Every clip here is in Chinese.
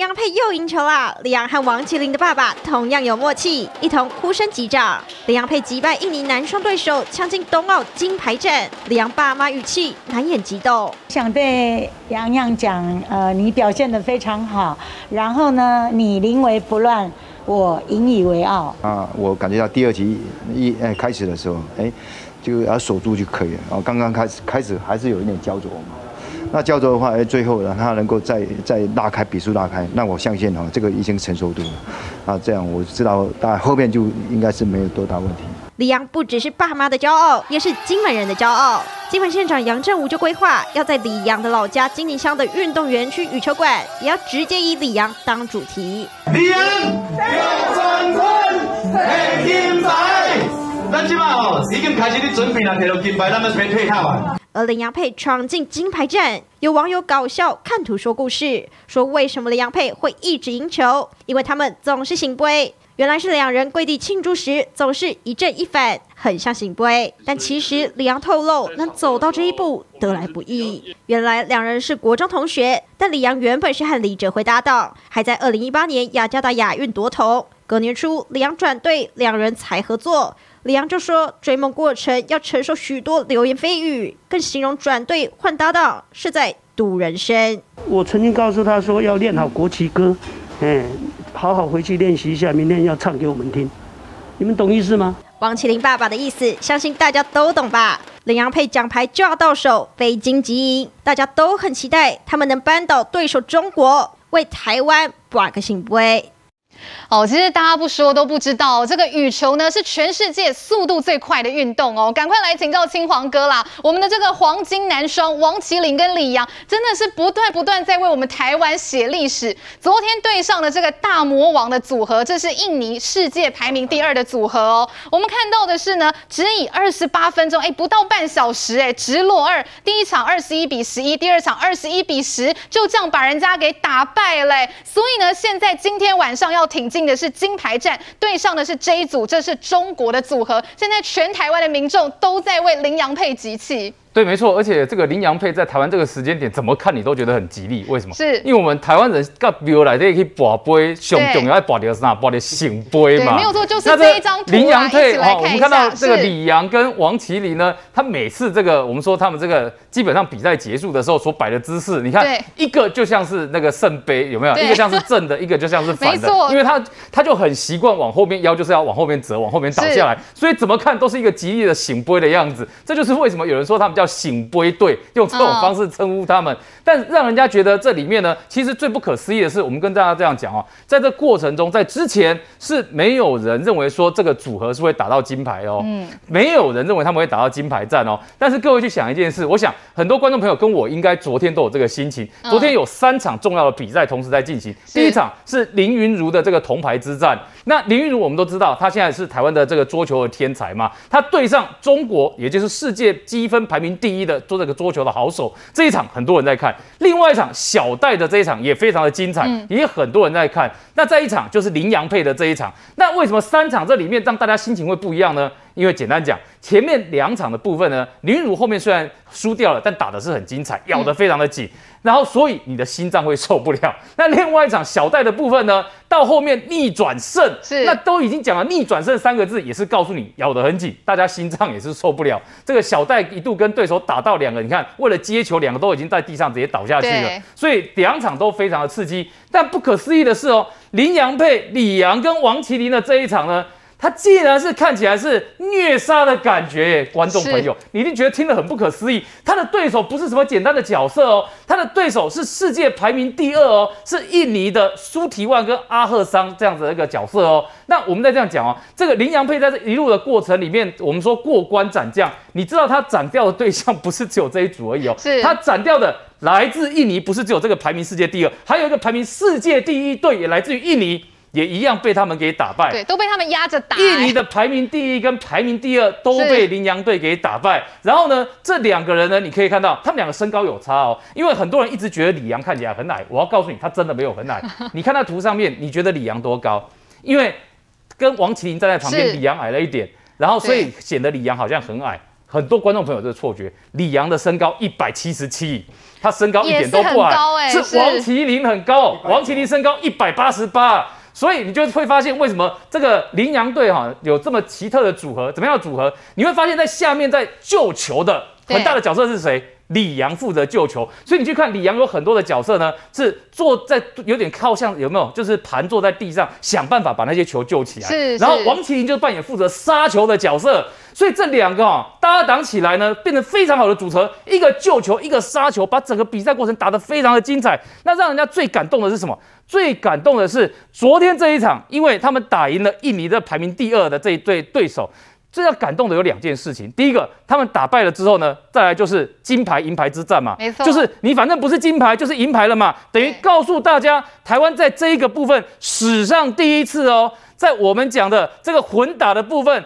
麟洋配又赢球了。李洋和王麒麟的爸爸同样有默契，一同呼声击掌。李洋佩击败印尼男双对手，抢进冬奥金牌战。李洋爸妈语气难掩激动，想对洋洋讲，呃，你表现得非常好，然后呢，你临危不乱，我引以为傲。啊，我感觉到第二集一哎开始的时候，哎，就要守住就可以了。然后刚刚开始开始还是有一点焦灼嘛。那叫做的话，哎，最后呢，他能够再再拉开比数拉开，那我相信哈，这个已经成熟度了，啊，这样我知道，大概后面就应该是没有多大问题。李阳不只是爸妈的骄傲，也是金门人的骄傲。金门县长杨振武就规划要在李阳的老家金宁乡的运动园区羽球馆，也要直接以李阳当主题。李阳要冠军，配金牌，咱今嘛哦，已经开始的准备啦，摕到金牌，咱们先退下吧。而麟洋配闯进金牌战，有网友搞笑看图说故事，说为什么麟洋配会一直赢球？因为他们总是圣杯。原来是两人跪地庆祝时总是一正一反，很像圣杯。但其实李阳透露，能走到这一步得来不易。原来两人是国中同学，但李阳原本是和李哲辉搭档，还在二零一八年雅加达亚运夺铜。隔年初，李阳转队，两人才合作。李阳就说，追梦过程要承受许多流言蜚语，更形容转队换搭档是在赌人生。我曾经告诉他说，要练好国旗歌，嗯，好好回去练习一下，明天要唱给我们听。你们懂意思吗？王麒麟爸爸的意思，相信大家都懂吧？麟洋配奖牌就要到手，非金即银，大家都很期待他们能扳倒对手中国，为台湾拔个圣杯。哦，其实大家不说都不知道，这个羽球呢是全世界速度最快的运动哦。赶快来请教青黄哥啦！我们的这个黄金男双王齐麟跟李洋，真的是不断不断在为我们台湾写历史。昨天对上了这个大魔王的组合，这是印尼世界排名第二的组合哦。我们看到的是呢，只以二十八分钟，哎，不到半小时，哎，直落二。第一场二十一比十一，第二场二十一比十，就这样把人家给打败了。所以呢，现在今天晚上要。挺进的是金牌战，对上的是这一组，这是中国的组合。现在全台湾的民众都在为麟洋配集气。对，没错，而且这个羚羊配在台湾这个时间点，怎么看你都觉得很吉利。为什么？是因为我们台湾人到比如来这里去拔杯，熊熊要爱拔的是啥？拔的圣杯嘛。没有错，就是这一张图。麟洋配哈，我们看到这个李阳跟王麒麟呢，他每次这个我们说他们这个基本上比赛结束的时候所摆的姿势，你看一个就像是那个圣杯，有没有？一个像是正的，一个就像是反的。因为他他就很习惯往后面腰就是要往后面折，往后面倒下来，所以怎么看都是一个吉利的醒杯的样子。这就是为什么有人说他们叫圣杯。队，用这种方式称呼他们，但让人家觉得这里面呢，其实最不可思议的是，我们跟大家这样讲哦，在这过程中，在之前是没有人认为说这个组合是会打到金牌哦，嗯，没有人认为他们会打到金牌战哦。但是各位去想一件事，我想很多观众朋友跟我应该昨天都有这个心情。昨天有三场重要的比赛同时在进行，第一场是林昀儒的这个铜牌之战。那林昀儒我们都知道，他现在是台湾的这个桌球的天才嘛，他对上中国，也就是世界积分排名第一的做这个桌球的好手，这一场很多人在看。另外一场小戴的这一场也非常的精彩，也很多人在看。那再一场就是林洋配的这一场。那为什么三场这里面让大家心情会不一样呢？因为简单讲，前面两场的部分呢，林昀儒后面虽然输掉了，但打的是很精彩，咬得非常的紧，然后所以你的心脏会受不了。那另外一场小戴的部分呢，到后面逆转胜，是那都已经讲了逆转胜三个字，也是告诉你咬得很紧，大家心脏也是受不了。这个小戴一度跟对手打到两个，你看为了接球，两个都已经在地上直接倒下去了，所以两场都非常的刺激。但不可思议的是哦，林洋配李洋跟王麒麟的这一场呢。他既然是看起来是虐杀的感觉耶，观众朋友，你一定觉得听得很不可思议。他的对手不是什么简单的角色哦，他的对手是世界排名第二哦，是印尼的苏提万跟阿赫桑这样子的一个角色哦。那我们再这样讲哦，这个麟洋配在这一路的过程里面，我们说过关斩将，你知道他斩掉的对象不是只有这一组而已哦，是他斩掉的来自印尼，不是只有这个排名世界第二，还有一个排名世界第一队也来自于印尼。也一样被他们给打败，对，都被他们压着打。印尼的排名第一跟排名第二都被羚羊队给打败。然后呢，这两个人呢，你可以看到他们两个身高有差哦，因为很多人一直觉得李阳看起来很矮，我要告诉你，他真的没有很矮。你看那图上面，你觉得李阳多高？因为跟王麒麟站在旁边，李阳矮了一点，然后所以显得李阳好像很矮。很多观众朋友这个错觉，李阳的身高一百七十七，他身高一点都不矮，是，是王麒麟很高，王麒麟身高一百八十八，所以你就会发现为什么这个羚羊队哈有这么奇特的组合，怎么样的组合？你会发现在下面在救球的很大的角色是谁？李阳负责救球，所以你去看李阳有很多的角色呢，是坐在有点靠向有没有？就是盘坐在地上，想办法把那些球救起来。是。然后王麒麟就扮演负责杀球的角色，所以这两个啊搭档起来呢，变成非常好的组合，一个救球，一个杀球，把整个比赛过程打得非常的精彩。那让人家最感动的是什么？最感动的是昨天这一场，因为他们打赢了印尼的排名第二的这一对对手。最要感动的有两件事情，第一个，他们打败了之后呢，再来就是金牌银牌之战嘛，没错，就是你反正不是金牌就是银牌了嘛，等于告诉大家，台湾在这一个部分史上第一次哦，在我们讲的这个混打的部分，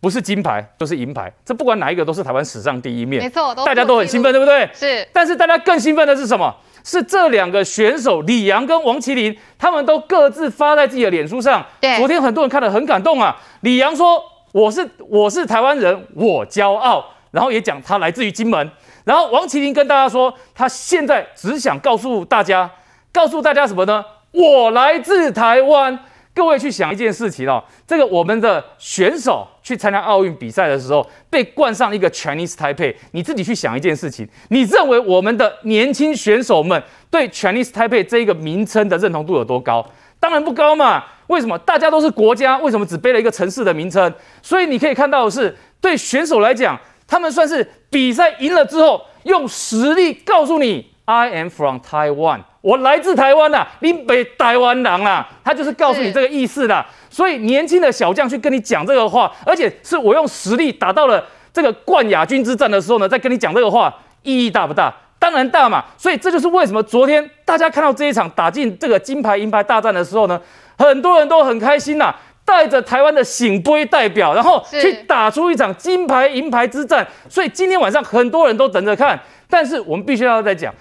不是金牌就是银牌，这不管哪一个都是台湾史上第一面，没错，大家都很兴奋，对不对？是，但是大家更兴奋的是什么？是这两个选手李阳跟王麒麟，他们都各自发在自己的脸书上，对，昨天很多人看了很感动啊，李阳说。我是我是台湾人，我骄傲。然后也讲他来自于金门。然后王麒麟跟大家说，他现在只想告诉大家，告诉大家什么呢？我来自台湾。各位去想一件事情哦，这个我们的选手去参加奥运比赛的时候，被冠上一个 Chinese Taipei。你自己去想一件事情，你认为我们的年轻选手们对 Chinese Taipei 这一个名称的认同度有多高？当然不高嘛。为什么大家都是国家？为什么只背了一个城市的名称？所以你可以看到的是，对选手来讲，他们算是比赛赢了之后，用实力告诉你，I am from Taiwan，我来自台湾呐，你北台湾人啦，他就是告诉你这个意思啦。所以年轻的小将去跟你讲这个话，而且是我用实力打到了这个冠亚军之战的时候呢，再跟你讲这个话，意义大不大？当然大嘛。所以这就是为什么昨天大家看到这一场打进这个金牌银牌大战的时候呢，很多人都很开心呐，带着台湾的醒杯代表，然后去打出一场金牌银牌之战。所以今天晚上很多人都等着看。但是我们必须要再讲，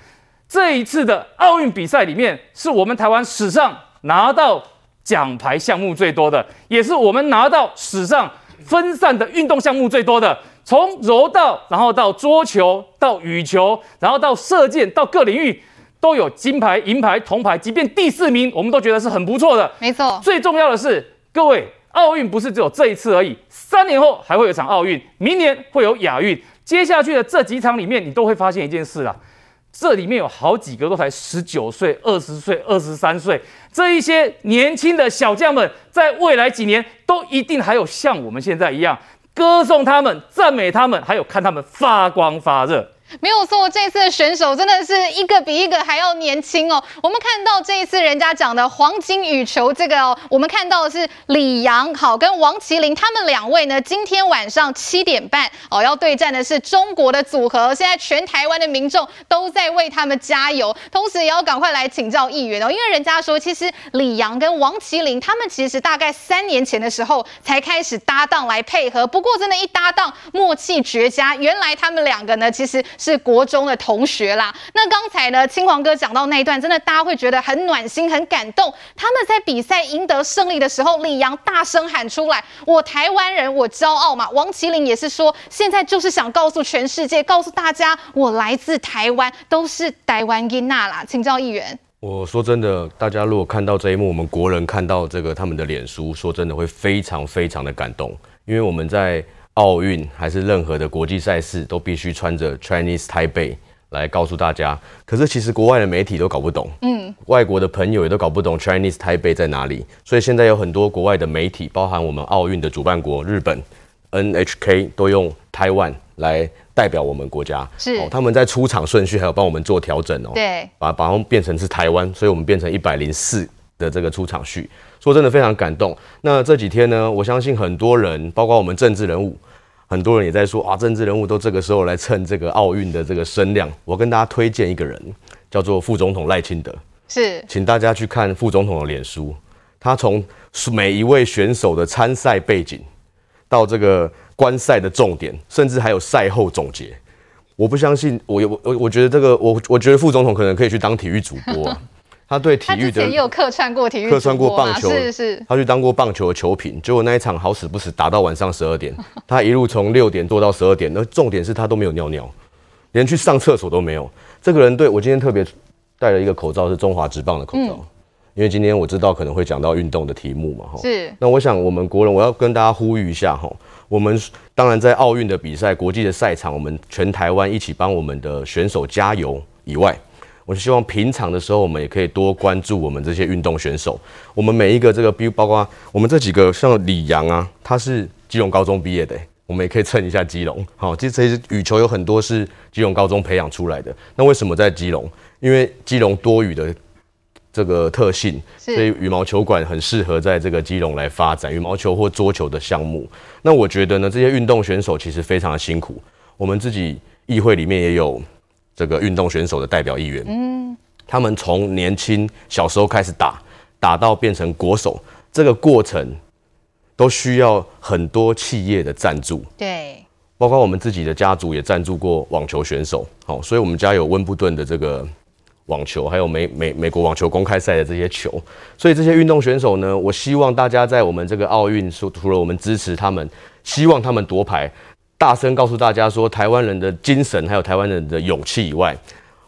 这一次的奥运比赛里面，是我们台湾史上拿到奖牌项目最多的，也是我们拿到史上分散的运动项目最多的。从柔道，然后到桌球，到羽球，然后到射箭，到各领域。都有金牌、银牌、铜牌，即便第四名，我们都觉得是很不错的。没错，最重要的是，各位，奥运不是只有这一次而已，三年后还会有一场奥运，明年会有亚运，接下去的这几场里面，你都会发现一件事啊，这里面有好几个都才十九岁、二十岁、二十三岁，这一些年轻的小将们，在未来几年都一定还有像我们现在一样，歌颂他们、赞美他们，还有看他们发光发热。没有错，这次的选手真的是一个比一个还要年轻哦。我们看到这一次人家讲的黄金羽球这个哦，我们看到的是李阳好跟王麒麟他们两位呢，今天晚上七点半哦要对战的是中国的组合。现在全台湾的民众都在为他们加油，同时也要赶快来请教议员哦，因为人家说其实李阳跟王麒麟他们其实大概三年前的时候才开始搭档来配合，不过真的，一搭档默契绝佳。原来他们两个呢，其实。是国中的同学啦。那刚才呢，青黄哥讲到那一段，真的大家会觉得很暖心、很感动。他们在比赛赢得胜利的时候，李阳大声喊出来：“我台湾人，我骄傲嘛。”王麒麟也是说，现在就是想告诉全世界，告诉大家，我来自台湾，都是台湾囡仔啦。请教议员。我说真的，大家如果看到这一幕，我们国人看到这个他们的脸书，说真的会非常非常的感动，因为我们在。奥运还是任何的国际赛事，都必须穿着 Chinese Taipei 来告诉大家。可是其实国外的媒体都搞不懂，嗯，外国的朋友也都搞不懂 Chinese Taipei 在哪里。所以现在有很多国外的媒体，包含我们奥运的主办国日本 NHK，都用 Taiwan 来代表我们国家。是哦，他们在出场顺序还有帮我们做调整哦。对，把把它们变成是台湾，所以我们变成一百零四的这个出场序。说真的非常感动。那这几天呢，我相信很多人，包括我们政治人物，很多人也在说啊，政治人物都这个时候来蹭这个奥运的这个声量。我跟大家推荐一个人，叫做副总统赖清德。是，请大家去看副总统的脸书，他从每一位选手的参赛背景，到这个观赛的重点，甚至还有赛后总结。我不相信，我我我觉得这个，我我觉得副总统可能可以去当体育主播啊。他对体育的，他之前也有客串过体育，客串过棒球，是是，他去当过棒球的球评，结果那一场好死不死打到晚上十二点，他一路从六点做到十二点，那重点是他都没有尿尿，连去上厕所都没有。这个人对我今天特别戴了一个口罩，是中华职棒的口罩，嗯、因为今天我知道可能会讲到运动的题目嘛，哈。是。那我想我们国人，我要跟大家呼吁一下哈，我们当然在奥运的比赛、国际的赛场，我们全台湾一起帮我们的选手加油以外。我希望平常的时候，我们也可以多关注我们这些运动选手。我们每一个这个，比如包括我们这几个，像李阳啊，他是基隆高中毕业的，我们也可以蹭一下基隆。好，其实这些羽球有很多是基隆高中培养出来的。那为什么在基隆？因为基隆多雨的这个特性，所以羽毛球馆很适合在这个基隆来发展羽毛球或桌球的项目。那我觉得呢，这些运动选手其实非常的辛苦。我们自己议会里面也有。这个运动选手的代表议员，嗯，他们从年轻小时候开始打，打到变成国手，这个过程都需要很多企业的赞助，对，包括我们自己的家族也赞助过网球选手，好，所以我们家有温布顿的这个网球，还有美美美国网球公开赛的这些球，所以这些运动选手呢，我希望大家在我们这个奥运，除除了我们支持他们，希望他们夺牌。大声告诉大家说，台湾人的精神还有台湾人的勇气以外，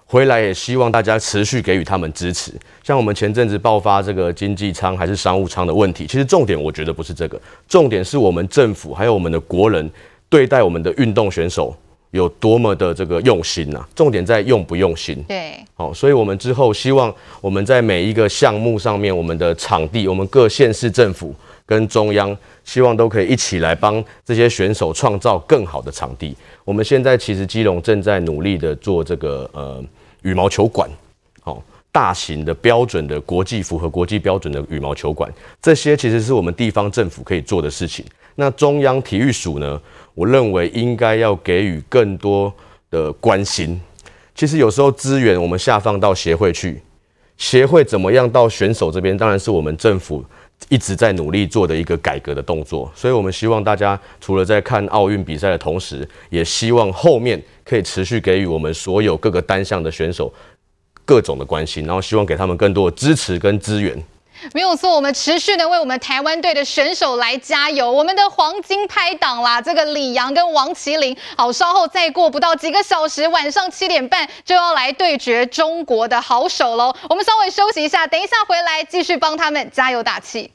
回来也希望大家持续给予他们支持。像我们前阵子爆发这个经济舱还是商务舱的问题，其实重点我觉得不是这个，重点是我们政府还有我们的国人对待我们的运动选手有多么的这个用心呐、啊。重点在用不用心。对，好，所以我们之后希望我们在每一个项目上面，我们的场地，我们各县市政府。跟中央希望都可以一起来帮这些选手创造更好的场地。我们现在其实基隆正在努力的做这个呃羽毛球馆，好，大型的标准的国际符合国际标准的羽毛球馆，这些其实是我们地方政府可以做的事情。那中央体育署呢，我认为应该要给予更多的关心。其实有时候资源我们下放到协会去，协会怎么样到选手这边，当然是我们政府。一直在努力做的一个改革的动作，所以我们希望大家除了在看奥运比赛的同时，也希望后面可以持续给予我们所有各个单项的选手各种的关心，然后希望给他们更多的支持跟资源。没有错，我们持续的为我们台湾队的选手来加油。我们的黄金拍档啦，这个李阳跟王麒麟，好，稍后再过不到几个小时，晚上七点半就要来对决中国的好手喽。我们稍微休息一下，等一下回来继续帮他们加油打气。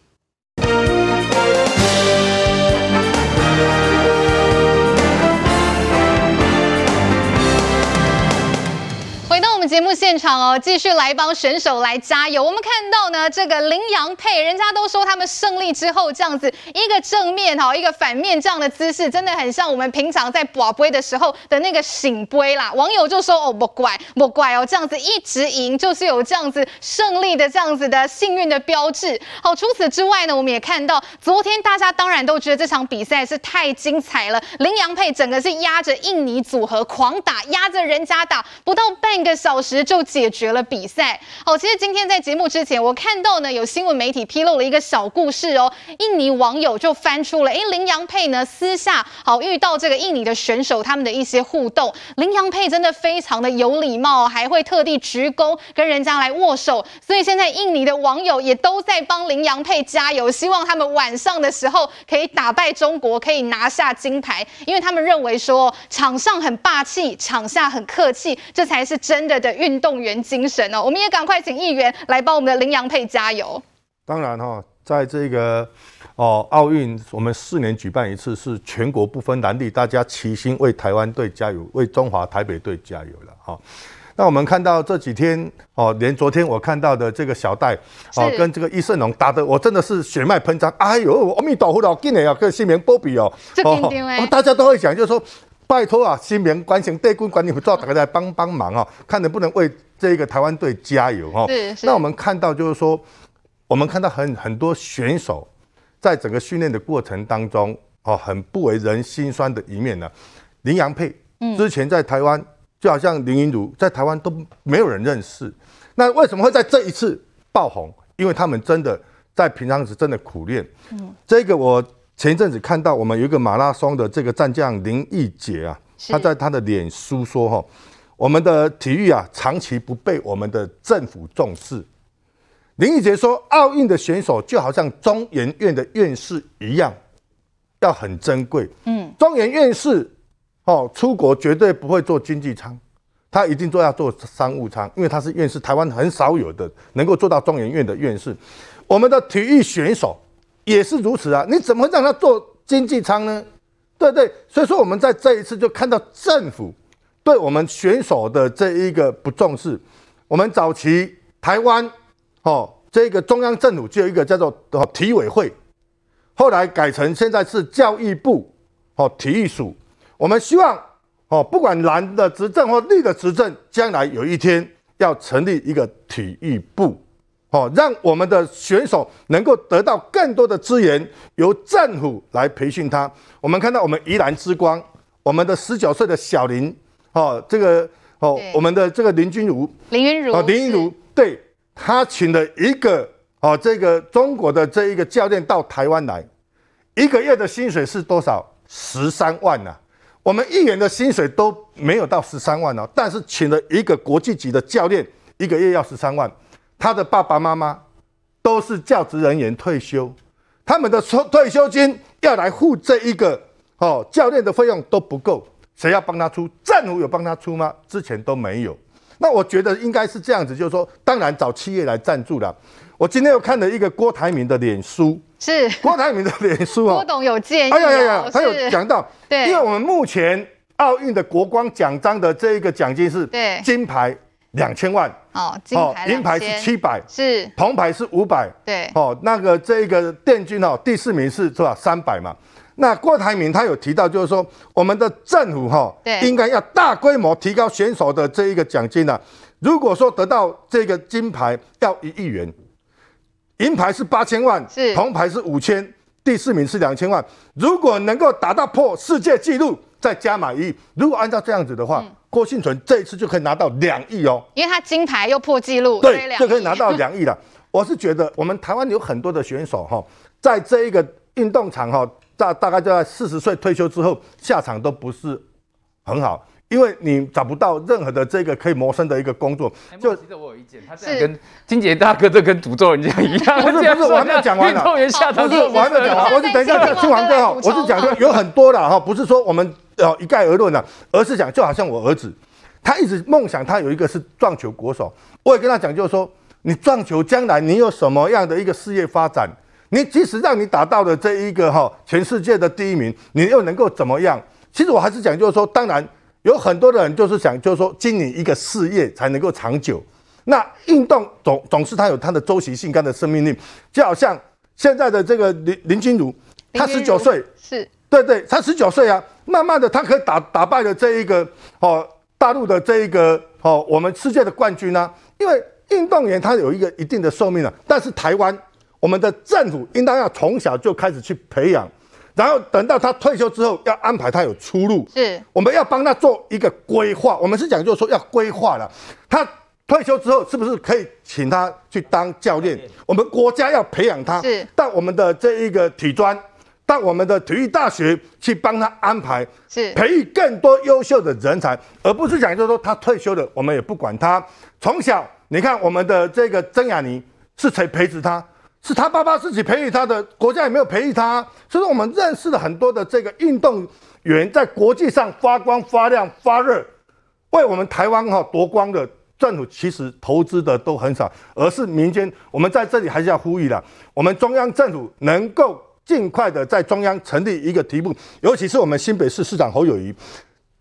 节目现场哦，继续来帮选手来加油。我们看到呢，这个麟洋配，人家都说他们胜利之后这样子一个正面哈，一个反面这样的姿势，真的很像我们平常在博杯的时候的那个醒杯啦。网友就说哦，不怪不怪哦，这样子一直赢就是有这样子胜利的这样子的幸运的标志。好，除此之外呢，我们也看到昨天大家当然都觉得这场比赛是太精彩了，麟洋配整个是压着印尼组合狂打，压着人家打，不到半个小时。小时就解决了比赛。好，其实今天在节目之前，我看到呢有新闻媒体披露了一个小故事哦。印尼网友就翻出了，哎，麟洋佩呢私下好遇到这个印尼的选手，他们的一些互动。麟洋佩真的非常的有礼貌，还会特地鞠躬跟人家来握手。所以现在印尼的网友也都在帮麟洋佩加油，希望他们晚上的时候可以打败中国，可以拿下金牌。因为他们认为说场上很霸气，场下很客气，这才是真的的运动员精神哦，我们也赶快请议员来帮我们的林洋配加油。当然哈，在这个哦奥运，我们四年举办一次，是全国不分蓝绿，大家齐心为台湾队加油，为中华台北队加油了哈。那我们看到这几天哦，连昨天我看到的这个小戴哦，跟这个易胜龙打的，我真的是血脉喷张。哎呦，阿弥陀佛了，今年要跟新民波比哦，哦，大家都会讲，就是说。拜托啊，新民关心对军管理不做，大家来帮帮忙哦，看能不能为这个台湾队加油哦。那我们看到就是说，我们看到很很多选手在整个训练的过程当中哦，很不为人心酸的一面呢。林洋配之前在台湾就好像林云儒在台湾都没有人认识，那为什么会在这一次爆红？因为他们真的在平常时真的苦练。嗯，这个我。前一阵子看到我们有一个马拉松的这个战将林义杰啊，他在他的脸书说哈，我们的体育啊长期不被我们的政府重视，林义杰说，奥运的选手就好像中研院的院士一样，要很珍贵。嗯，中研院士哦，出国绝对不会坐经济舱，他一定做要做商务舱，因为他是院士，台湾很少有的能够做到中研院的院士。我们的体育选手也是如此啊，你怎么会让他坐经济舱呢？对对，所以说我们在这一次就看到政府对我们选手的这一个不重视。我们早期台湾。哦，这个中央政府就有一个叫做哦体委会，后来改成现在是教育部哦体育署。我们希望哦，不管蓝的执政或绿的执政，将来有一天要成立一个体育部，哦，让我们的选手能够得到更多的资源，由政府来培训他。我们看到我们宜兰之光，我们的十九岁的小林哦，这个哦，我们的这个林君如，林云如，哦，林云如，对。他请了一个哦，这个中国的这一个教练到台湾来，一个月的薪水是多少？十三万呐、啊！我们议员的薪水都没有到十三万哦，但是请了一个国际级的教练，一个月要十三万。他的爸爸妈妈都是教职人员退休，他们的退退休金要来付这一个哦教练的费用都不够，谁要帮他出？政府有帮他出吗？之前都没有。那我觉得应该是这样子，就是说，当然找企业来赞助了。我今天又看了一个郭台铭的脸书，是郭台铭的脸书啊。郭董有建议，哎呀呀呀，他有讲到，对，因为我们目前奥运的国光奖章的这一个奖金是，对，金牌两千万，哦，金牌，银牌是七百，是，铜牌是五百，对，哦，那个这个电军哦，第四名是是吧？三百嘛。那郭台铭他有提到，就是说我们的政府哈，应该要大规模提高选手的这一个奖金啊。如果说得到这个金牌要一亿元，银牌是八千万，是。铜牌是五千，第四名是两千万。如果能够达到破世界纪录，再加码一亿。如果按照这样子的话，嗯、郭信存这一次就可以拿到两亿哦，因为他金牌又破纪录，对，就可以拿到两亿了。我是觉得我们台湾有很多的选手哈，在这一个运动场哈。大大概在四十岁退休之后，下场都不是很好，因为你找不到任何的这个可以谋生的一个工作。就其实我有意见，他这样跟金杰大哥这跟诅咒人家一样。不是不是，我还没有讲完呢。运动员下场不是，我还没有讲完，我是等一下听完哥哈，我是讲说有很多的哈，不是说我们呃一概而论的，而是讲就好像我儿子，他一直梦想他有一个是撞球国手，我也跟他讲就是说，你撞球将来你有什么样的一个事业发展？你即使让你达到了这一个哈全世界的第一名，你又能够怎么样？其实我还是讲，就是说，当然有很多的人就是想，就是说经营一个事业才能够长久。那运动总总是它有它的周期性、跟的生命力，就好像现在的这个林林君如，他十九岁，是对对，他十九岁啊，慢慢的他可以打打败了这一个哦大陆的这一个哦我们世界的冠军啊，因为运动员他有一个一定的寿命啊，但是台湾。我们的政府应当要从小就开始去培养，然后等到他退休之后，要安排他有出路。是，我们要帮他做一个规划。我们是讲，就是说要规划了。他退休之后，是不是可以请他去当教练？我们国家要培养他，是到我们的这一个体专，到我们的体育大学去帮他安排，是培育更多优秀的人才，而不是讲就是说他退休了，我们也不管他。从小，你看我们的这个曾雅妮是谁培植他？是他爸爸自己培育他的，国家也没有培育他，所以说我们认识了很多的这个运动员，在国际上发光发亮发热，为我们台湾哈夺光的政府其实投资的都很少，而是民间。我们在这里还是要呼吁的，我们中央政府能够尽快的在中央成立一个体育部，尤其是我们新北市市长侯友谊，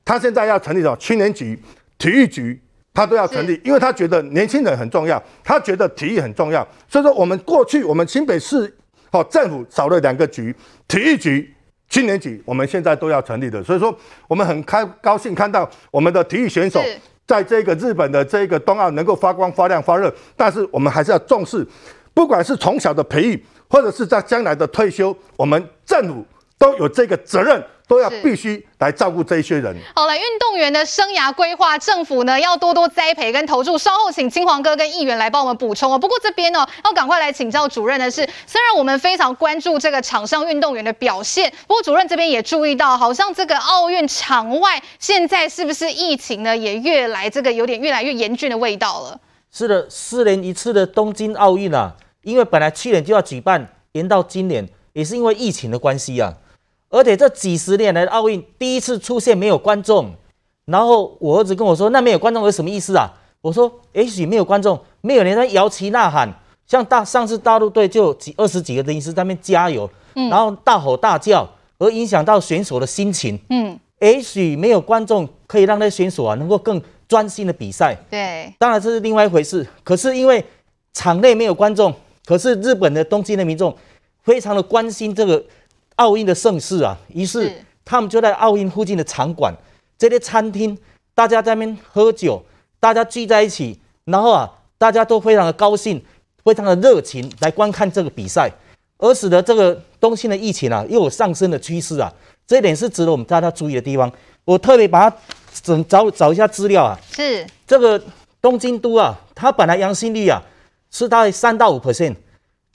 他现在要成立什么青年局、体育局。他都要成立，因为他觉得年轻人很重要，他觉得体育很重要，所以说我们过去我们新北市哦政府少了两个局，体育局、青年局，我们现在都要成立的，所以说我们很开高兴看到我们的体育选手在这个日本的这个冬奥能够发光发亮发热，但是我们还是要重视，不管是从小的培育，或者是在将来的退休，我们政府都有这个责任。都要必须来照顾这一些人。好了，运动员的生涯规划，政府呢要多多栽培跟投注。稍后请金黄哥跟议员来帮我们补充哦。不过这边呢，要赶快来请教主任的是，虽然我们非常关注这个场上运动员的表现，不过主任这边也注意到，好像这个奥运场外现在是不是疫情呢也越来这个有点越来越严峻的味道了？是的，四年一次的东京奥运啊，因为本来去年就要举办，延到今年，也是因为疫情的关系啊。而且这几十年来的奥运第一次出现没有观众，然后我儿子跟我说：“那没有观众有什么意思啊？”我说：“也许没有观众，没有人在摇旗呐喊，像大上次大陆队就有几二十几个临时在那边加油，然后大吼大叫，而影响到选手的心情。嗯，也许没有观众可以让那些选手啊能够更专心的比赛。对，当然这是另外一回事。可是因为场内没有观众，可是日本的东京的民众非常的关心这个。”奥运的盛事啊，于是他们就在奥运附近的场馆、这些餐厅，大家在那边喝酒，大家聚在一起，然后啊，大家都非常的高兴，非常的热情来观看这个比赛，而使得这个东京的疫情啊又有上升的趋势啊，这一点是值得我们大家注意的地方。我特别把它整找找一下资料啊，是这个东京都啊，它本来阳性率啊是大概三到五 percent，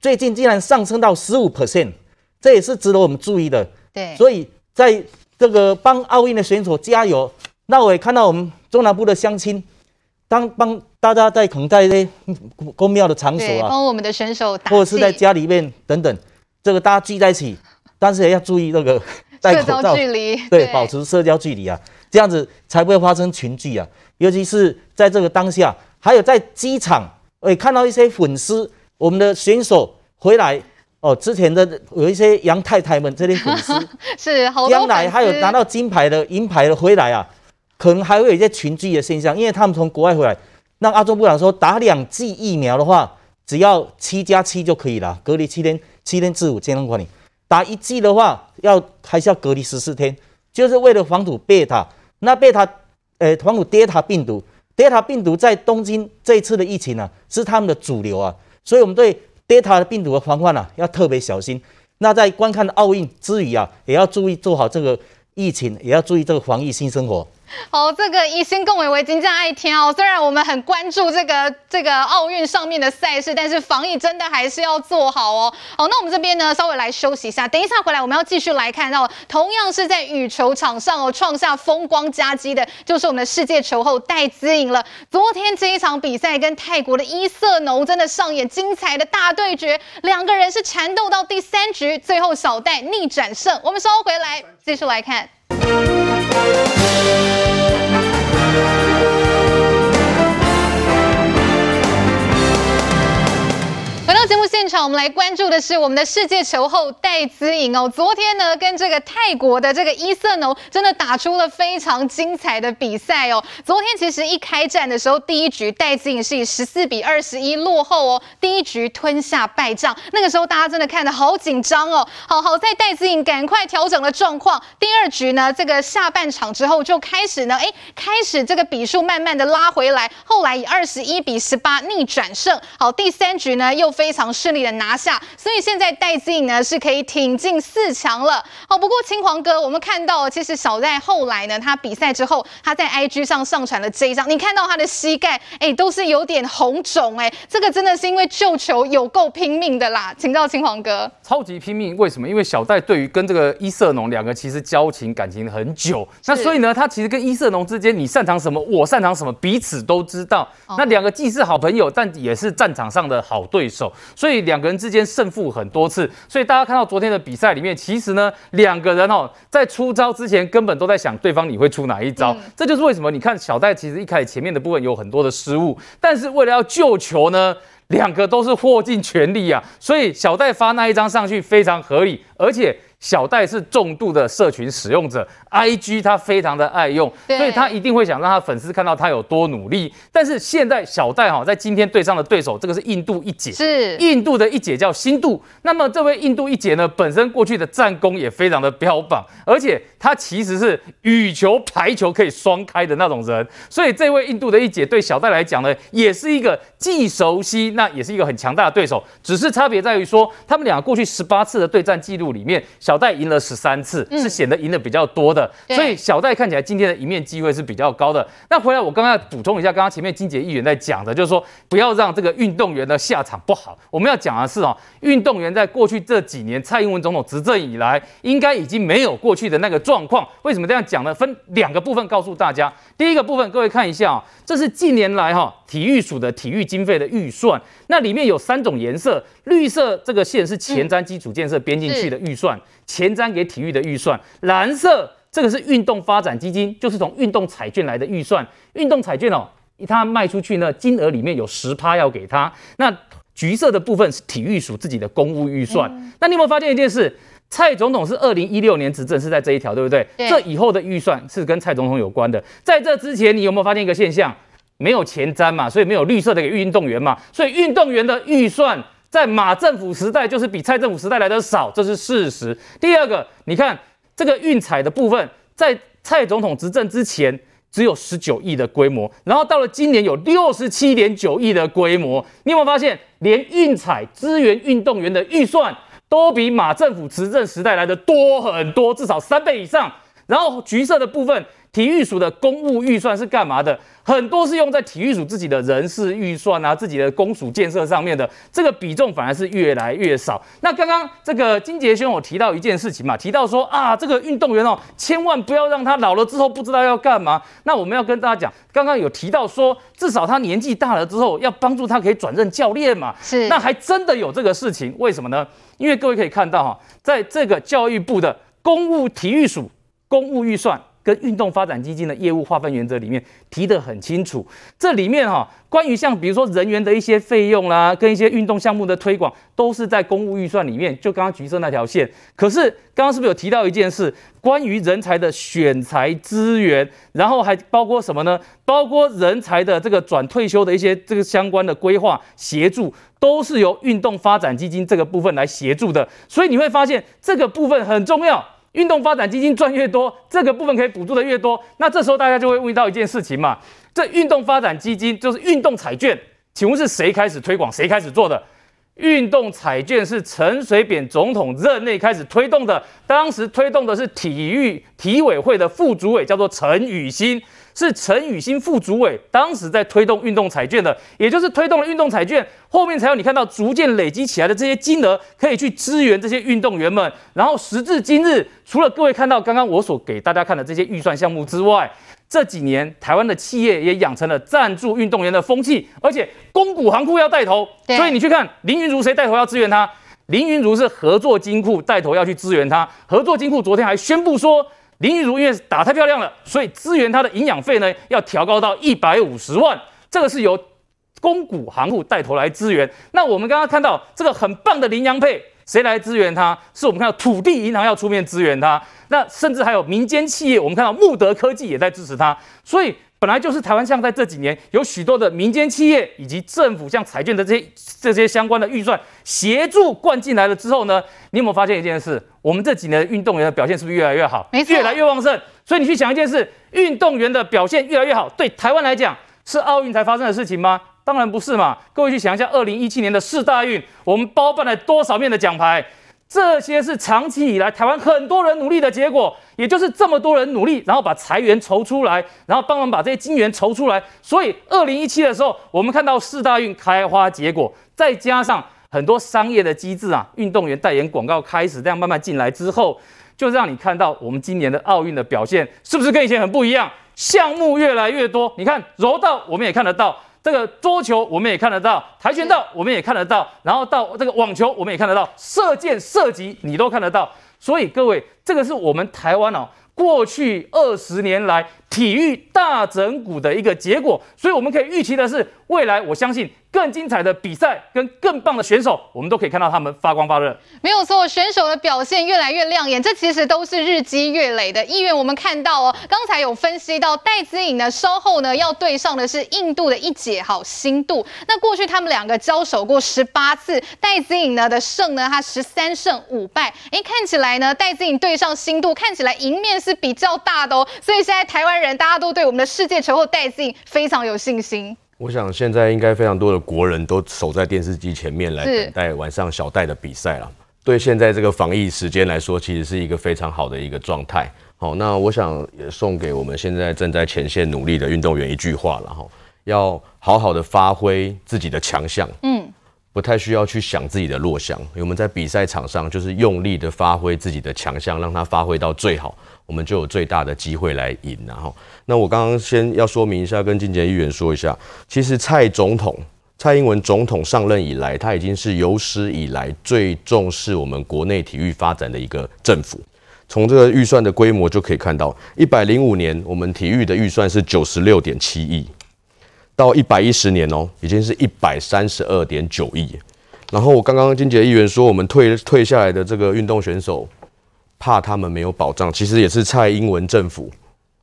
最近竟然上升到十五 percent。这也是值得我们注意的，对，所以在这个帮奥运的选手加油。那我也看到我们中南部的乡亲，当帮大家在可能在这些宫庙的场所啊，帮我们的选手打，或者是在家里面等等，这个大家聚在一起，但是也要注意那个戴口罩距离，对，保持社交距离啊，这样子才不会发生群聚啊。尤其是在这个当下，还有在机场，我也看到一些粉丝，我们的选手回来。哦，之前的有一些杨太太们这些粉丝 是好，将来还有拿到金牌的、银牌的回来啊，可能还会有一些群聚的现象，因为他们从国外回来。那阿中部长说，打两剂疫苗的话，只要七加七就可以了，隔离七天，七天自我健康管理。打一剂的话，要还是要隔离十四天，就是为了防堵贝塔。那贝塔，呃，防堵德尔塔病毒，德尔塔病毒在东京这一次的疫情呢、啊，是他们的主流啊，所以我们对。Delta 的病毒的防范啊，要特别小心。那在观看奥运之余啊，也要注意做好这个疫情，也要注意这个防疫新生活。好，这个一心共为为金这样爱听哦。虽然我们很关注这个这个奥运上面的赛事，但是防疫真的还是要做好哦。好，那我们这边呢，稍微来休息一下，等一下回来我们要继续来看到，同样是在羽球场上哦，创下风光佳绩的，就是我们的世界球后戴资颖了。昨天这一场比赛跟泰国的伊瑟农真的上演精彩的大对决，两个人是缠斗到第三局，最后小戴逆转胜。我们稍后回来继续来看。场，我们来关注的是我们的世界球后戴资颖哦。昨天呢，跟这个泰国的这个伊瑟农真的打出了非常精彩的比赛哦。昨天其实一开战的时候，第一局戴资颖是以十四比二十一落后哦，第一局吞下败仗。那个时候大家真的看得好紧张哦。好好在戴资颖赶快调整了状况。第二局呢，这个下半场之后就开始呢，哎，开始这个比数慢慢的拉回来，后来以二十一比十八逆转胜。好，第三局呢又。非常顺利的拿下，所以现在戴资颖呢是可以挺进四强了。好，不过青黄哥，我们看到其实小戴后来呢，他比赛之后他在 IG 上上传了这一张，你看到他的膝盖哎都是有点红肿哎，这个真的是因为救球有够拼命的啦。请教青黄哥，超级拼命，为什么？因为小戴对于跟这个伊瑟农两个其实交情感情很久，那所以呢，他其实跟伊瑟农之间你擅长什么，我擅长什么，彼此都知道。那两个既是好朋友，但也是战场上的好对手。所以两个人之间胜负很多次，所以大家看到昨天的比赛里面，其实呢，两个人哦，在出招之前根本都在想对方你会出哪一招，嗯、这就是为什么你看小戴其实一开始前面的部分有很多的失误，但是为了要救球呢，两个都是豁尽全力啊，所以小戴发那一张上去非常合理，而且。小戴是重度的社群使用者，IG 他非常的爱用，所以他一定会想让他粉丝看到他有多努力。但是现在小戴哈在今天对上的对手，这个是印度一姐，是印度的一姐叫新度。那么这位印度一姐呢，本身过去的战功也非常的标榜，而且她其实是羽球、排球可以双开的那种人。所以这位印度的一姐对小戴来讲呢，也是一个既熟悉，那也是一个很强大的对手。只是差别在于说，他们两个过去十八次的对战记录里面，小小戴赢了十三次，是显得赢的比较多的，所以小戴看起来今天的赢面机会是比较高的。那回来我刚刚要补充一下，刚刚前面金姐议员在讲的，就是说不要让这个运动员的下场不好。我们要讲的是哦，运动员在过去这几年蔡英文总统执政以来，应该已经没有过去的那个状况。为什么这样讲呢？分两个部分告诉大家。第一个部分，各位看一下哦，这是近年来哈体育署的体育经费的预算，那里面有三种颜色，绿色这个线是前瞻基础建设编进去的预算。前瞻给体育的预算，蓝色这个是运动发展基金，就是从运动彩券来的预算。运动彩券哦，它卖出去呢，金额里面有十趴要给他。那橘色的部分是体育署自己的公务预算。嗯、那你有没有发现一件事？蔡总统是二零一六年执政是在这一条，对不对？对。这以后的预算是跟蔡总统有关的。在这之前，你有没有发现一个现象？没有前瞻嘛，所以没有绿色的给运动员嘛，所以运动员的预算。在马政府时代，就是比蔡政府时代来的少，这是事实。第二个，你看这个运彩的部分，在蔡总统执政之前只有十九亿的规模，然后到了今年有六十七点九亿的规模。你有没有发现，连运彩支援运动员的预算都比马政府执政时代来的多很多，至少三倍以上。然后橘色的部分。体育署的公务预算是干嘛的？很多是用在体育署自己的人事预算啊，自己的公署建设上面的，这个比重反而是越来越少。那刚刚这个金杰兄有提到一件事情嘛，提到说啊，这个运动员哦，千万不要让他老了之后不知道要干嘛。那我们要跟大家讲，刚刚有提到说，至少他年纪大了之后，要帮助他可以转任教练嘛。是，那还真的有这个事情，为什么呢？因为各位可以看到哈，在这个教育部的公务体育署公务预算。跟运动发展基金的业务划分原则里面提得很清楚，这里面哈，关于像比如说人员的一些费用啦，跟一些运动项目的推广，都是在公务预算里面。就刚刚橘色那条线，可是刚刚是不是有提到一件事？关于人才的选材资源，然后还包括什么呢？包括人才的这个转退休的一些这个相关的规划协助，都是由运动发展基金这个部分来协助的。所以你会发现这个部分很重要。运动发展基金赚越多，这个部分可以补助的越多，那这时候大家就会问到一件事情嘛，这运动发展基金就是运动彩券，请问是谁开始推广，谁开始做的？运动彩券是陈水扁总统任内开始推动的，当时推动的是体育体委会的副主委，叫做陈宇欣。是陈宇欣副主委当时在推动运动彩券的，也就是推动了运动彩券，后面才有你看到逐渐累积起来的这些金额，可以去支援这些运动员们。然后时至今日，除了各位看到刚刚我所给大家看的这些预算项目之外，这几年台湾的企业也养成了赞助运动员的风气，而且公股行库要带头，所以你去看林云如谁带头要支援他？林云如是合作金库带头要去支援他，合作金库昨天还宣布说。林昀儒因为打太漂亮了，所以支援他的营养费呢要调高到一百五十万，这个是由公股行户带头来支援。那我们刚刚看到这个很棒的林洋配，谁来支援他？是我们看到土地银行要出面支援他，那甚至还有民间企业，我们看到慕德科技也在支持他。所以本来就是台湾像在这几年有许多的民间企业以及政府像财券的这些这些相关的预算协助灌进来了之后呢，你有没有发现一件事？我们这几年的运动员的表现是不是越来越好？没错，越来越旺盛。所以你去想一件事，运动员的表现越来越好，对台湾来讲是奥运才发生的事情吗？当然不是嘛。各位去想一下，二零一七年的四大运，我们包办了多少面的奖牌？这些是长期以来台湾很多人努力的结果，也就是这么多人努力，然后把财源筹出来，然后帮忙把这些金源筹出来。所以二零一七的时候，我们看到四大运开花结果，再加上。很多商业的机制啊，运动员代言广告开始这样慢慢进来之后，就让你看到我们今年的奥运的表现是不是跟以前很不一样？项目越来越多，你看柔道我们也看得到，这个桌球我们也看得到，跆拳道我们也看得到，然后到这个网球我们也看得到，射箭射击你都看得到。所以各位，这个是我们台湾哦，过去二十年来体育大整蛊的一个结果。所以我们可以预期的是，未来我相信。更精彩的比赛跟更棒的选手，我们都可以看到他们发光发热。没有错，选手的表现越来越亮眼，这其实都是日积月累的。意愿，我们看到哦，刚才有分析到戴资颖呢，稍后呢要对上的是印度的一姐好新度。那过去他们两个交手过十八次，戴资颖呢的胜呢，他十三胜五败。哎，看起来呢，戴资颖对上新度，看起来赢面是比较大的哦。所以现在台湾人大家都对我们的世界球后戴资颖非常有信心。我想现在应该非常多的国人都守在电视机前面来等待晚上小戴的比赛了。对现在这个防疫时间来说，其实是一个非常好的一个状态。好，那我想也送给我们现在正在前线努力的运动员一句话了哈，要好好的发挥自己的强项，嗯，不太需要去想自己的弱项。我们在比赛场上就是用力的发挥自己的强项，让它发挥到最好，我们就有最大的机会来赢。然后，那我刚刚先要说明一下，跟金杰议员说一下，其实蔡总统。蔡英文总统上任以来，他已经是有史以来最重视我们国内体育发展的一个政府。从这个预算的规模就可以看到，一百零五年我们体育的预算是九十六点七亿，到一百一十年哦，已经是一百三十二点九亿。然后我刚刚金杰议员说，我们退退下来的这个运动选手，怕他们没有保障，其实也是蔡英文政府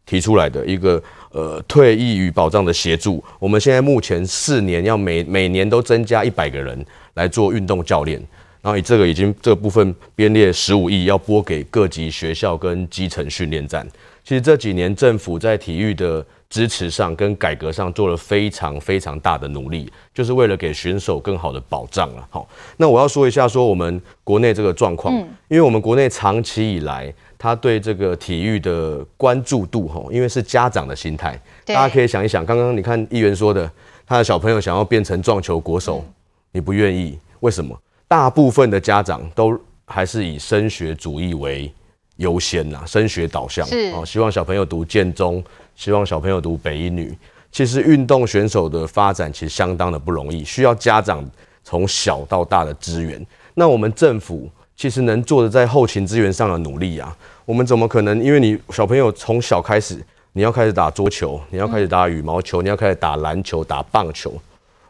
提出来的一个。呃，退役与保障的协助，我们现在目前四年要每每年都增加一百个人来做运动教练，然后以这个已经这部分编列十五亿要拨给各级学校跟基层训练站。其实这几年政府在体育的支持上跟改革上做了非常非常大的努力，就是为了给选手更好的保障了。好，那我要说一下说我们国内这个状况，嗯因为我们国内长期以来。他对这个体育的关注度，吼，因为是家长的心态，大家可以想一想，刚刚你看议员说的，他的小朋友想要变成撞球国手，你不愿意，为什么？大部分的家长都还是以升学主义为优先啦，升学导向，哦，希望小朋友读建中，希望小朋友读北一女。其实运动选手的发展其实相当的不容易，需要家长从小到大的支援。那我们政府其实能做的在后勤资源上的努力啊。我们怎么可能？因为你小朋友从小开始，你要开始打桌球，你要开始打羽毛球，你要开始打篮球、打棒球。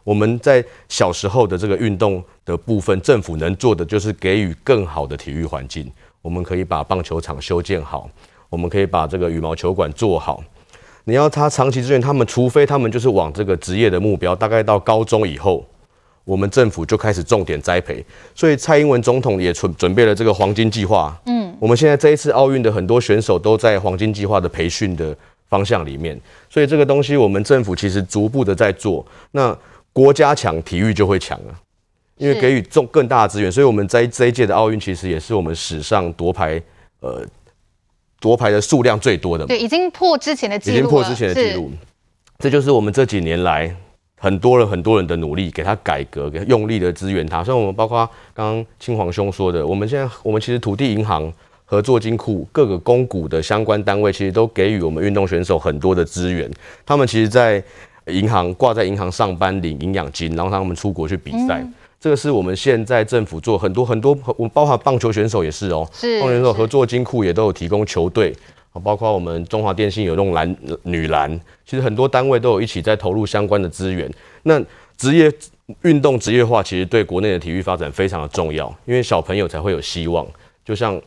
我们在小时候的这个运动的部分，政府能做的就是给予更好的体育环境。我们可以把棒球场修建好，我们可以把这个羽毛球馆做好。你要他长期支援他们，除非他们就是往这个职业的目标，大概到高中以后。我们政府就开始重点栽培，所以蔡英文总统也准准备了这个黄金计划。嗯，我们现在这一次奥运的很多选手都在黄金计划的培训的方向里面，所以这个东西我们政府其实逐步的在做。那国家强，体育就会强啊，因为给予重更大的资源，所以我们在这一届的奥运其实也是我们史上夺牌呃夺牌的数量最多的。对，已经破之前的记录，已经破之前的记录。这就是我们这几年来。很多人很多人的努力，给他改革，给他用力的支援他。所以，我们包括刚刚青黄兄说的，我们现在我们其实土地银行、合作金库各个公股的相关单位，其实都给予我们运动选手很多的资源。他们其实，在银行挂在银行上班领营养金，然后他们出国去比赛。嗯、这个是我们现在政府做很多很多，我们包括棒球选手也是哦、棒球选手合作金库也都有提供球队。包括我们中华电信有用篮女篮，其实很多单位都有一起在投入相关的资源。那职业运动职业化，其实对国内的体育发展非常的重要，因为小朋友才会有希望。就像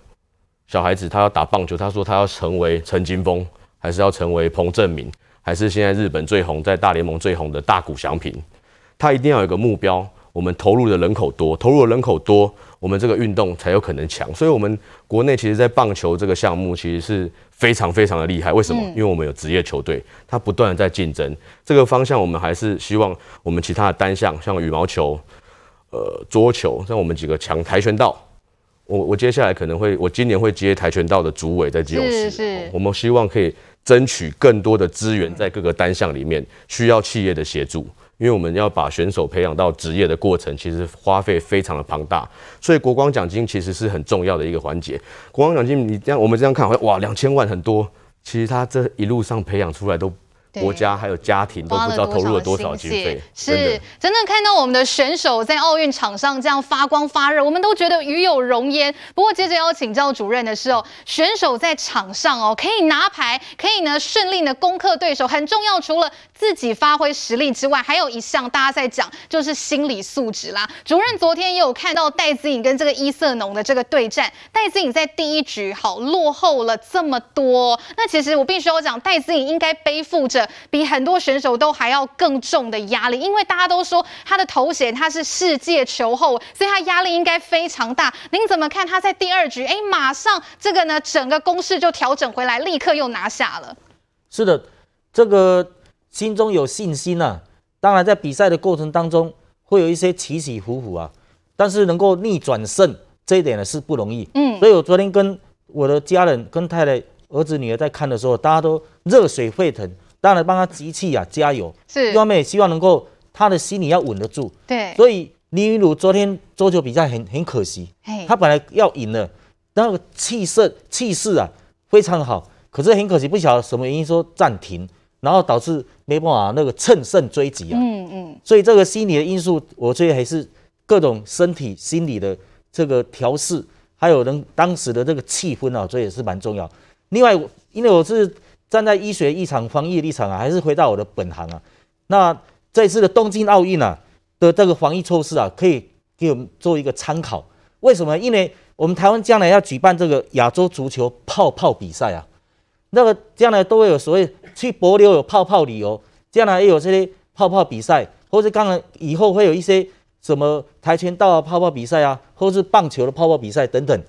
小孩子他要打棒球，他说他要成为陈金锋，还是要成为彭正明，还是现在日本最红在大联盟最红的大谷翔平，他一定要有一个目标。我们投入的人口多，投入的人口多，我们这个运动才有可能强。所以，我们国内其实，在棒球这个项目，其实是非常非常的厉害。为什么？因为我们有职业球队，它不断的在竞争。这个方向，我们还是希望我们其他的单项，像羽毛球、呃桌球，像我们几个强跆拳道。我我接下来可能会，我今年会接跆拳道的主委在基隆市。是是。我们希望可以争取更多的资源，在各个单项里面，需要企业的协助。因为我们要把选手培养到职业的过程，其实花费非常的庞大，所以国光奖金其实是很重要的一个环节。国光奖金，你这样我们这样看，哇，两千万很多，其实他这一路上培养出来都。国家还有家庭都不知道投入了多少经费，是真的看到我们的选手在奥运场上这样发光发热，我们都觉得与有荣焉。不过接着要请教主任的是哦，选手在场上哦可以拿牌，可以呢顺利的攻克对手，很重要。除了自己发挥实力之外，还有一项大家在讲就是心理素质啦。主任昨天也有看到戴资颖跟这个伊瑟农的这个对战，戴资颖在第一局好落后了这么多，那其实我必须要讲，戴资颖应该背负着。比很多选手都还要更重的压力，因为大家都说他的头衔他是世界球后，所以他压力应该非常大。您怎么看他在第二局？哎，马上这个呢，整个攻势就调整回来，立刻又拿下了。是的，这个心中有信心啊。当然，在比赛的过程当中会有一些起起伏伏啊，但是能够逆转胜，这一点呢是不容易。嗯，所以我昨天跟我的家人、跟太太、儿子、女儿在看的时候，大家都热血沸腾，当然帮他集气啊，加油。是，一方面也希望能够他的心理要稳得住。对，所以林云儒昨天桌球比赛很很可惜，他本来要赢了，那个气势气势啊非常好，可是很可惜，不晓得什么原因说暂停，然后导致没办法那个乘胜追击啊。嗯嗯，所以这个心理的因素，我觉得还是各种身体、心理的这个调试。还有人当时的这个气氛啊，这也是蛮重要。另外，因为我是站在医学立场、防疫立场啊，还是回到我的本行啊。那这次的东京奥运啊的这个防疫措施啊，可以给我们做一个参考。为什么？因为我们台湾将来要举办这个亚洲足球泡泡比赛啊，那个将来都会有所谓去帛琉有泡泡旅游，将来也有这些泡泡比赛，或者刚刚以后会有一些。什么跆拳道啊、泡泡比赛啊，或是棒球的泡泡比赛等等。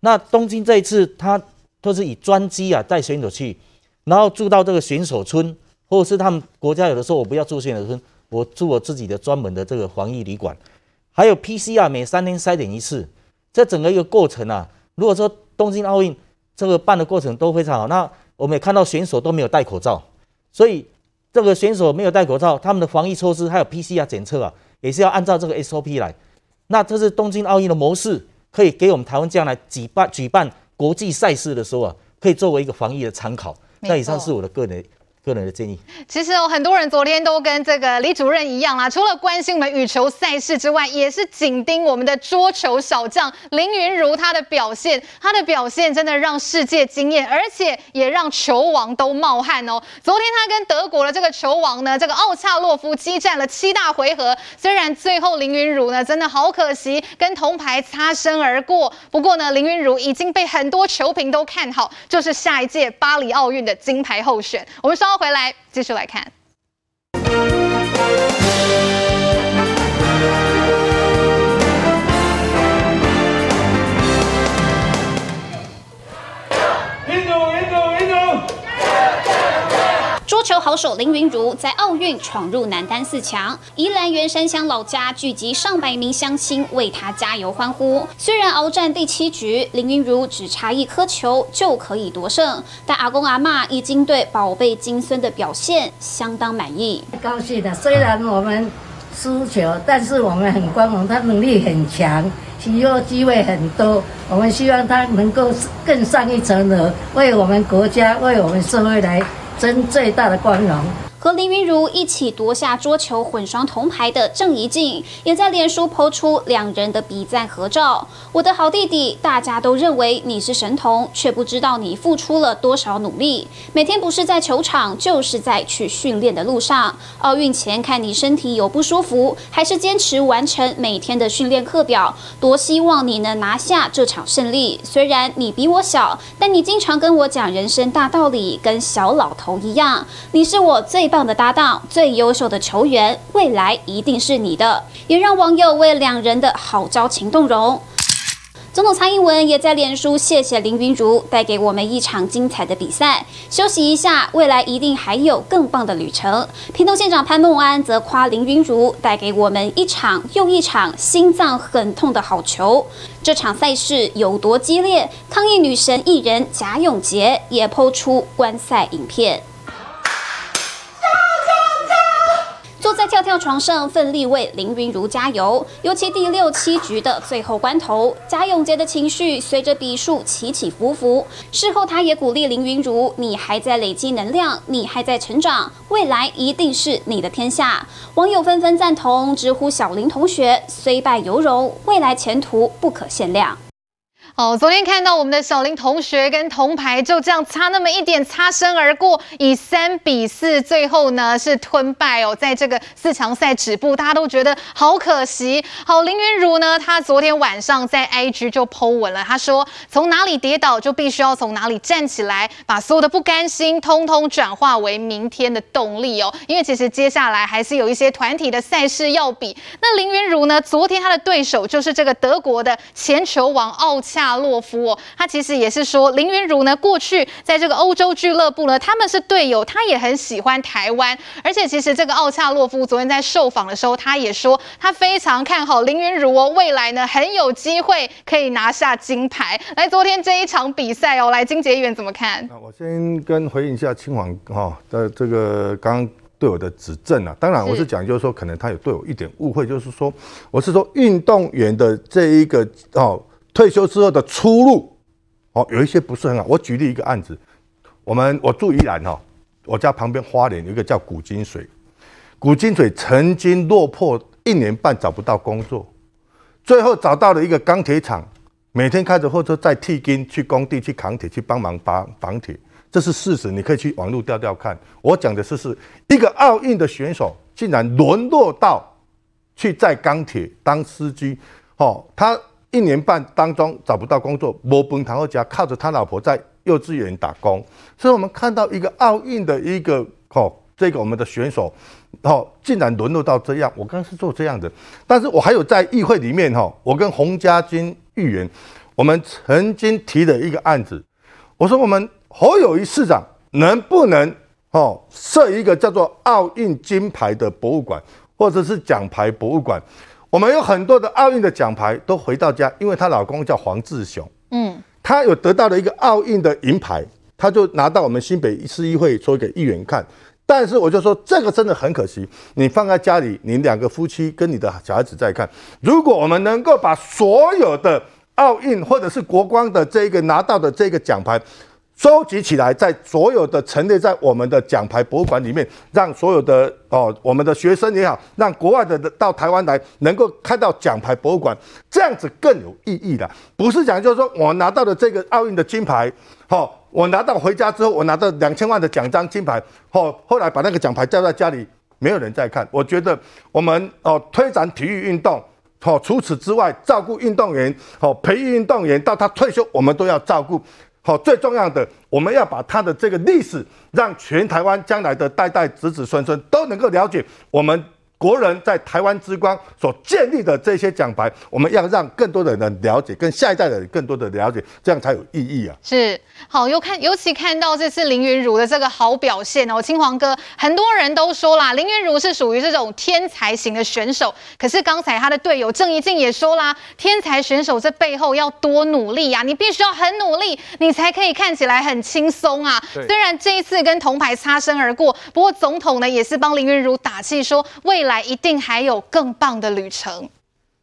那东京这一次，他都是以专机啊带选手去，然后住到这个选手村，或者是他们国家有的时候我不要住选手村，我住我自己的专门的这个防疫旅馆。还有 PCR 每三天筛检一次，这整个一个过程啊，如果说东京奥运这个办的过程都非常好，那我们也看到选手都没有戴口罩，所以这个选手没有戴口罩，他们的防疫措施还有 PCR 检测啊。也是要按照这个 SOP 来，那这是东京奥运的模式，可以给我们台湾将来举办举办国际赛事的时候啊，可以作为一个防疫的参考。那以上是我的个人。个人的建议，其实有很多人昨天都跟这个李主任一样啦，除了关心我们羽球赛事之外，也是紧盯我们的桌球小将林昀儒他的表现。他的表现真的让世界惊艳，而且也让球王都冒汗哦。昨天他跟德国的这个球王呢，这个奥恰洛夫激战了七大回合，虽然最后林昀儒呢真的好可惜，跟铜牌擦身而过。不过呢，林昀儒已经被很多球评都看好，就是下一届巴黎奥运的金牌候选。我们稍。回来继续来看。好手林昀儒在奥运闯入男单四强，宜兰员山乡老家聚集上百名乡亲为他加油欢呼。虽然鏖战第七局，林昀儒只差一颗球就可以夺胜，但阿公阿嬷已经对宝贝金孙的表现相当满意。高兴的，虽然我们输球，但是我们很光荣，他能力很强，以后机会很多。我们希望他能够更上一层楼，为我们国家，为我们社会来。争最大的光荣。和林云如一起夺下桌球混双铜牌的郑怡静，也在脸书抛出两人的比赞合照。我的好弟弟，大家都认为你是神童，却不知道你付出了多少努力。每天不是在球场，就是在去训练的路上。奥运前看你身体有不舒服，还是坚持完成每天的训练课表。多希望你能拿下这场胜利。虽然你比我小，但你经常跟我讲人生大道理，跟小老头一样。你是我最棒的搭档，最优秀的球员，未来一定是你的，也让网友为两人的好交情动容。总统蔡英文也在脸书谢谢林昀儒带给我们一场精彩的比赛，休息一下，未来一定还有更棒的旅程。屏东县长潘孟安则夸林昀儒带给我们一场又一场心脏很痛的好球。这场赛事有多激烈？抗议女神艺人贾永杰也抛出观赛影片。跳床上，奋力为林云如加油。尤其第六七局的最后关头，贾永杰的情绪随着比数起起伏伏。事后，他也鼓励林云如：“你还在累积能量，你还在成长，未来一定是你的天下。”网友纷纷赞同，直呼小林同学虽败犹荣，未来前途不可限量。哦，昨天看到我们的小林同学跟铜牌就这样差那么一点，擦身而过，以三比四最后呢是吞败哦，在这个四强赛止步，大家都觉得好可惜。好，林昀儒呢，他昨天晚上在 IG 就 po 文了，他说从哪里跌倒就必须要从哪里站起来，把所有的不甘心通通转化为明天的动力哦。因为其实接下来还是有一些团体的赛事要比。那林昀儒呢，昨天他的对手就是这个德国的前球王奥恰。恰洛夫哦，他其实也是说林云儒呢，过去在这个欧洲俱乐部呢，他们是队友，他也很喜欢台湾，而且其实这个奥恰洛夫昨天在受访的时候，他也说他非常看好林云儒哦，未来呢很有机会可以拿下金牌。来，昨天这一场比赛哦，来金杰议员怎么看？那我先跟回应一下青黄哈的这个刚刚。对我的指正啊，当然我是讲，就是说可能他有对我一点误会，就是说我是说运动员的这一个哦退休之后的出路哦有一些不是很好。我举例一个案子，我们我住宜兰哈，我家旁边花莲有一个叫古金水，古金水曾经落魄一年半找不到工作，最后找到了一个钢铁厂，每天开着货车在替金去工地去扛铁去帮忙绑绑铁。这是事实，你可以去网络调调看。我讲的是，是一个奥运的选手竟然沦落到去在钢铁当司机，哦，他一年半当中找不到工作，没饭通好吃，靠着他老婆在幼稚园打工。所以，我们看到一个奥运的一个哦，这个我们的选手哦，竟然沦落到这样。我刚刚是做这样的，但是我还有在议会里面哈，我跟洪家军议员，我们曾经提了一个案子，我说我们。侯友谊市长能不能哦设一个叫做奥运金牌的博物馆，或者是奖牌博物馆？我们有很多的奥运的奖牌都回到家，因为她老公叫黄志雄，嗯，他有得到了一个奥运的银牌，他就拿到我们新北市议会说给议员看。但是我就说这个真的很可惜，你放在家里，你两个夫妻跟你的小孩子在看。如果我们能够把所有的奥运或者是国光的这个拿到的这个奖牌，收集起来，在所有的陈列在我们的奖牌博物馆里面，让所有的哦，我们的学生也好，让国外的到台湾来，能够看到奖牌博物馆，这样子更有意义了。不是讲就是说我拿到的这个奥运的金牌，好，我拿到回家之后，我拿到两千万的奖章金牌，好后来把那个奖牌交在家里，没有人在看。我觉得我们哦推展体育运动，好，除此之外，照顾运动员，好，培育运动员到他退休，我们都要照顾。好，最重要的，我们要把他的这个历史，让全台湾将来的代代子子孙孙都能够了解我们。国人在台湾之光所建立的这些奖牌，我们要让更多的人了解，跟下一代的人更多的了解，这样才有意义啊！是好，又看，尤其看到这次林云儒的这个好表现哦，青黄哥，很多人都说啦，林云儒是属于这种天才型的选手。可是刚才他的队友郑怡静也说啦，天才选手这背后要多努力啊，你必须要很努力，你才可以看起来很轻松啊。虽然这一次跟铜牌擦身而过，不过总统呢也是帮林云儒打气，说未来。来，一定还有更棒的旅程。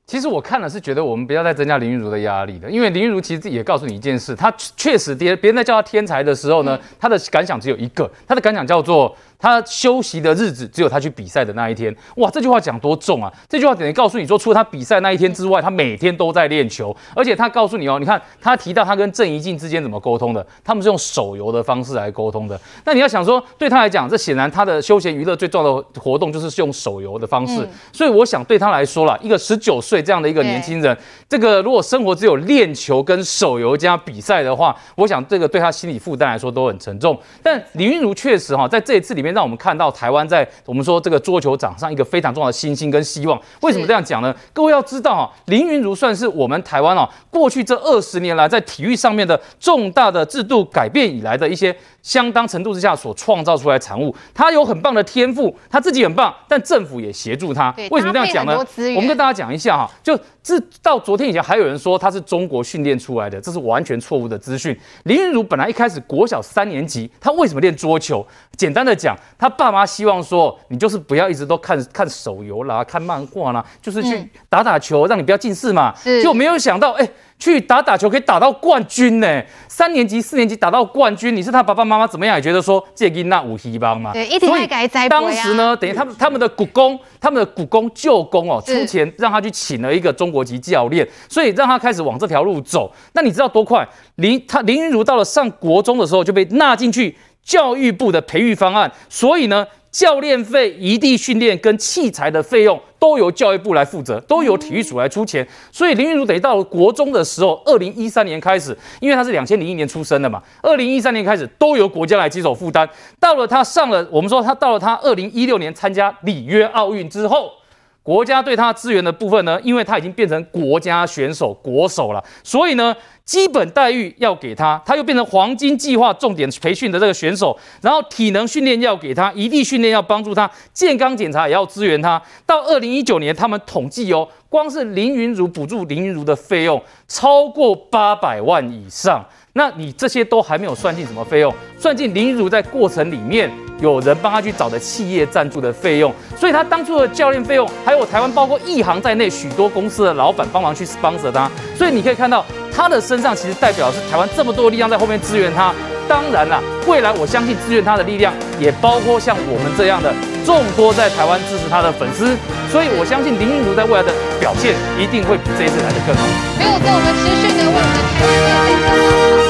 其实我看了是觉得我们不要再增加林昀儒的压力了，因为林昀儒其实自己也告诉你一件事，他确实别别人在叫他天才的时候呢，他的感想只有一个，他的感想叫做。他休息的日子只有他去比赛的那一天，哇！这句话讲多重啊！这句话等于告诉你说，除了他比赛那一天之外，他每天都在练球，而且他告诉你哦，你看他提到他跟郑怡静之间怎么沟通的，他们是用手游的方式来沟通的。那你要想说，对他来讲，这显然他的休闲娱乐最重要的活动就是用手游的方式。嗯、所以我想对他来说啦，一个十九岁这样的一个年轻人，这个如果生活只有练球跟手游加比赛的话，我想这个对他心理负担来说都很沉重。但李韵如确实哈，在这一次里面。让我们看到台湾在我们说这个桌球场上一个非常重要的信心跟希望。为什么这样讲呢？各位要知道啊，林云如算是我们台湾啊过去这二十年来在体育上面的重大的制度改变以来的一些相当程度之下所创造出来的产物。他有很棒的天赋，他自己很棒，但政府也协助他。为什么这样讲呢？我们跟大家讲一下哈，就至到昨天以前还有人说他是中国训练出来的，这是完全错误的资讯。林昀儒本来一开始国小三年级，他为什么练桌球？简单的讲。他爸妈希望说，你就是不要一直都看看手游啦，看漫画啦，就是去打打球，让你不要近视嘛。结果没有想到，哎，去打打球可以打到冠军呢。三年级、四年级打到冠军，你是他爸爸妈妈怎么样也觉得说，这囡仔有希望嘛。对，一定会改栽培啊。当时呢，等于他们他们的股公，他们的股公舅公哦，出钱让他去请了一个中国籍教练，所以让他开始往这条路走。那你知道多快？林他林云如到了上国中的时候就被纳进去。教育部的培育方案，所以呢，教练费、移地训练跟器材的费用都由教育部来负责，都由体育署来出钱。所以林昀儒等于到了国中的时候，二零一三年开始，因为他是两千零一年出生的嘛，二零一三年开始都由国家来接手负担。到了他上了，我们说他到了他二零一六年参加里约奥运之后。国家对他资源的部分呢，因为他已经变成国家选手国手了，所以呢，基本待遇要给他，他又变成黄金计划重点培训的这个选手，然后体能训练要给他，一地训练要帮助他，健康检查也要支援他。到二零一九年，他们统计哦，光是林昀儒补助林昀儒的费用超过八百万以上。那你这些都还没有算进什么费用，算进林昀儒在过程里面有人帮他去找的企业赞助的费用，所以他当初的教练费用，还有台湾包括一行在内许多公司的老板帮忙去 sponsor 他，所以你可以看到他的身上其实代表是台湾这么多力量在后面支援他。当然了，未来我相信支援他的力量也包括像我们这样的众多在台湾支持他的粉丝，所以我相信林昀儒在未来的表现一定会比这一次来的更好。没有错，我们持续的为我们台湾